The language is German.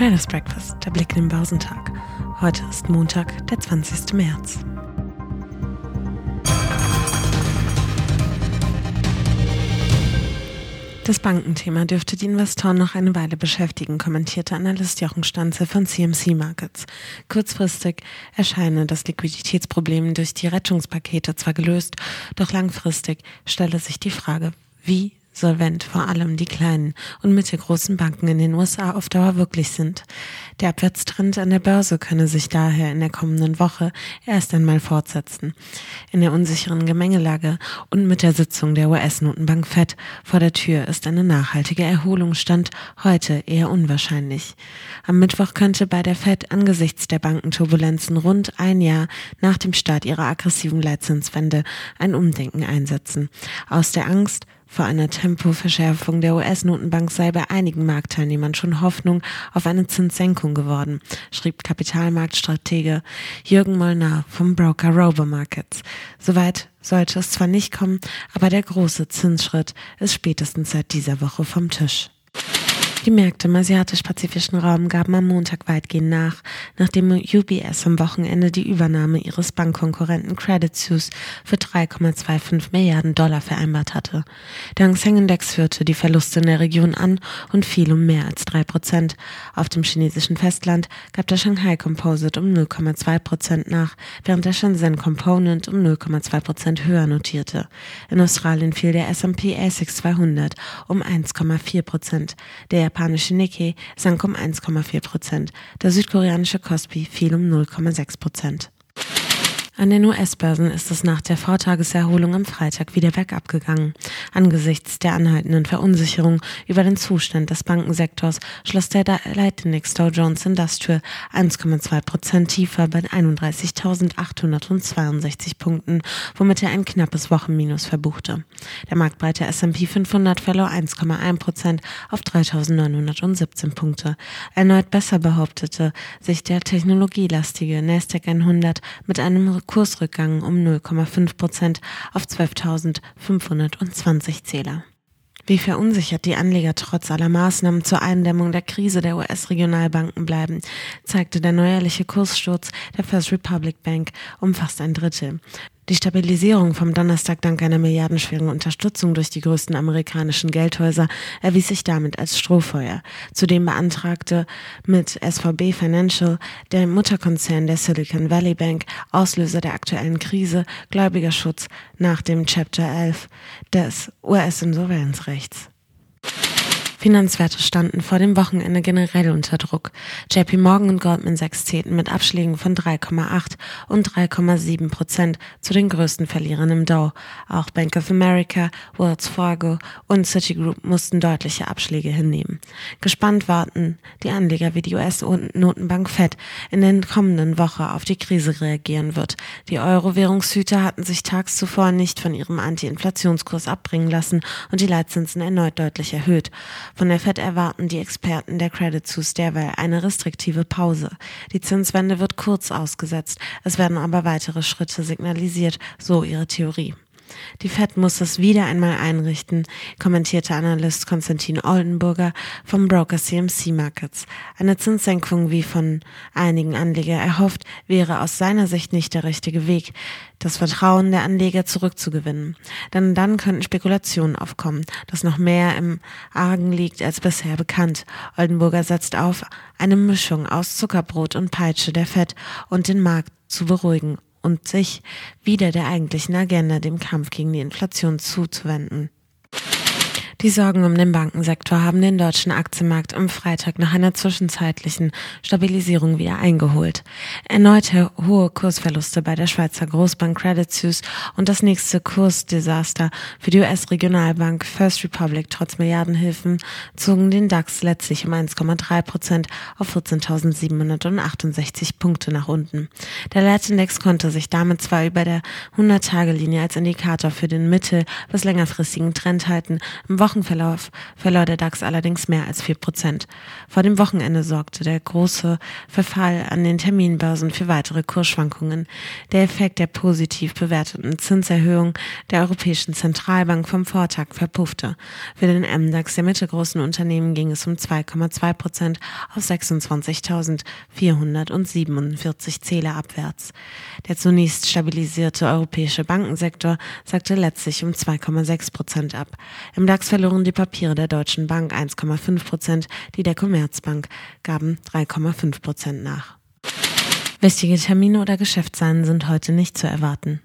Traders Breakfast, der Blick in den Börsentag. Heute ist Montag, der 20. März. Das Bankenthema dürfte die Investoren noch eine Weile beschäftigen, kommentierte Analyst Jochen Stanze von CMC Markets. Kurzfristig erscheine das Liquiditätsproblem durch die Rettungspakete zwar gelöst, doch langfristig stelle sich die Frage, wie solvent vor allem die kleinen und mittelgroßen Banken in den USA auf Dauer wirklich sind. Der Abwärtstrend an der Börse könne sich daher in der kommenden Woche erst einmal fortsetzen. In der unsicheren Gemengelage und mit der Sitzung der US-Notenbank Fed vor der Tür ist eine nachhaltige Erholung stand heute eher unwahrscheinlich. Am Mittwoch könnte bei der Fed angesichts der Bankenturbulenzen rund ein Jahr nach dem Start ihrer aggressiven Leitzinswende ein Umdenken einsetzen. Aus der Angst vor einer Tempoverschärfung der US-Notenbank sei bei einigen Marktteilnehmern schon Hoffnung auf eine Zinssenkung geworden, schrieb Kapitalmarktstratege Jürgen Molnar vom Broker Robo Markets. Soweit sollte es zwar nicht kommen, aber der große Zinsschritt ist spätestens seit dieser Woche vom Tisch. Die Märkte im asiatisch-pazifischen Raum gaben am Montag weitgehend nach, nachdem UBS am Wochenende die Übernahme ihres Bankkonkurrenten Credit Suisse für 3,25 Milliarden Dollar vereinbart hatte. Der Hang Seng Index führte die Verluste in der Region an und fiel um mehr als drei Prozent. Auf dem chinesischen Festland gab der Shanghai Composite um 0,2 Prozent nach, während der Shenzhen Component um 0,2 Prozent höher notierte. In Australien fiel der S&P ASX 200 um 1,4 Prozent. Der japanische Nikkei sank um 1,4 Prozent. Der südkoreanische Kospi fiel um 0,6 Prozent. An den US-Börsen ist es nach der Vortageserholung am Freitag wieder bergab gegangen. Angesichts der anhaltenden Verunsicherung über den Zustand des Bankensektors schloss der Leitindex Dow Jones Industrial 1,2 Prozent tiefer bei 31.862 Punkten, womit er ein knappes Wochenminus verbuchte. Der marktbreite S&P 500 verlor 1,1 Prozent auf 3.917 Punkte. Erneut besser behauptete sich der technologielastige Nasdaq 100 mit einem Kursrückgang um 0,5 Prozent auf 12.520 Zähler. Wie verunsichert die Anleger trotz aller Maßnahmen zur Eindämmung der Krise der US-Regionalbanken bleiben, zeigte der neuerliche Kurssturz der First Republic Bank um fast ein Drittel. Die Stabilisierung vom Donnerstag dank einer milliardenschweren Unterstützung durch die größten amerikanischen Geldhäuser erwies sich damit als Strohfeuer. Zudem beantragte mit SVB Financial, der Mutterkonzern der Silicon Valley Bank, Auslöser der aktuellen Krise, Gläubigerschutz nach dem Chapter 11 des US-Insolvenzrechts. Finanzwerte standen vor dem Wochenende generell unter Druck. JP Morgan und Goldman Sachs zählten mit Abschlägen von 3,8 und 3,7 Prozent zu den größten Verlierern im Dow. Auch Bank of America, Wells Fargo und Citigroup mussten deutliche Abschläge hinnehmen. Gespannt warten die Anleger, wie die US-Notenbank Fed in der kommenden Woche auf die Krise reagieren wird. Die Euro-Währungshüter hatten sich tags zuvor nicht von ihrem Anti-Inflationskurs abbringen lassen und die Leitzinsen erneut deutlich erhöht. Von der Fed erwarten die Experten der Credit Suisse derweil eine restriktive Pause. Die Zinswende wird kurz ausgesetzt, es werden aber weitere Schritte signalisiert, so ihre Theorie. Die Fed muss es wieder einmal einrichten, kommentierte Analyst Konstantin Oldenburger vom Broker CMC Markets. Eine Zinssenkung, wie von einigen Anleger erhofft, wäre aus seiner Sicht nicht der richtige Weg, das Vertrauen der Anleger zurückzugewinnen. Denn dann könnten Spekulationen aufkommen, dass noch mehr im Argen liegt als bisher bekannt. Oldenburger setzt auf, eine Mischung aus Zuckerbrot und Peitsche der Fed und den Markt zu beruhigen und sich wieder der eigentlichen Agenda, dem Kampf gegen die Inflation zuzuwenden. Die Sorgen um den Bankensektor haben den deutschen Aktienmarkt am Freitag nach einer zwischenzeitlichen Stabilisierung wieder eingeholt. Erneute hohe Kursverluste bei der Schweizer Großbank Credit Suisse und das nächste Kursdesaster für die US-Regionalbank First Republic trotz Milliardenhilfen zogen den DAX letztlich um 1,3 Prozent auf 14.768 Punkte nach unten. Der Leitindex konnte sich damit zwar über der 100-Tage-Linie als Indikator für den mittel- bis längerfristigen Trend halten, im Wochenverlauf verlor der DAX allerdings mehr als vier Prozent. Vor dem Wochenende sorgte der große Verfall an den Terminbörsen für weitere Kursschwankungen. Der Effekt der positiv bewerteten Zinserhöhung der Europäischen Zentralbank vom Vortag verpuffte. Für den MDAX der mittelgroßen Unternehmen ging es um 2,2 Prozent auf 26.447 Zähler abwärts. Der zunächst stabilisierte europäische Bankensektor sagte letztlich um 2,6 Prozent ab. Im DAX verloren die Papiere der Deutschen Bank 1,5 Prozent, die der Commerzbank gaben 3,5 Prozent nach. Wichtige Termine oder Geschäftsseinen sind heute nicht zu erwarten.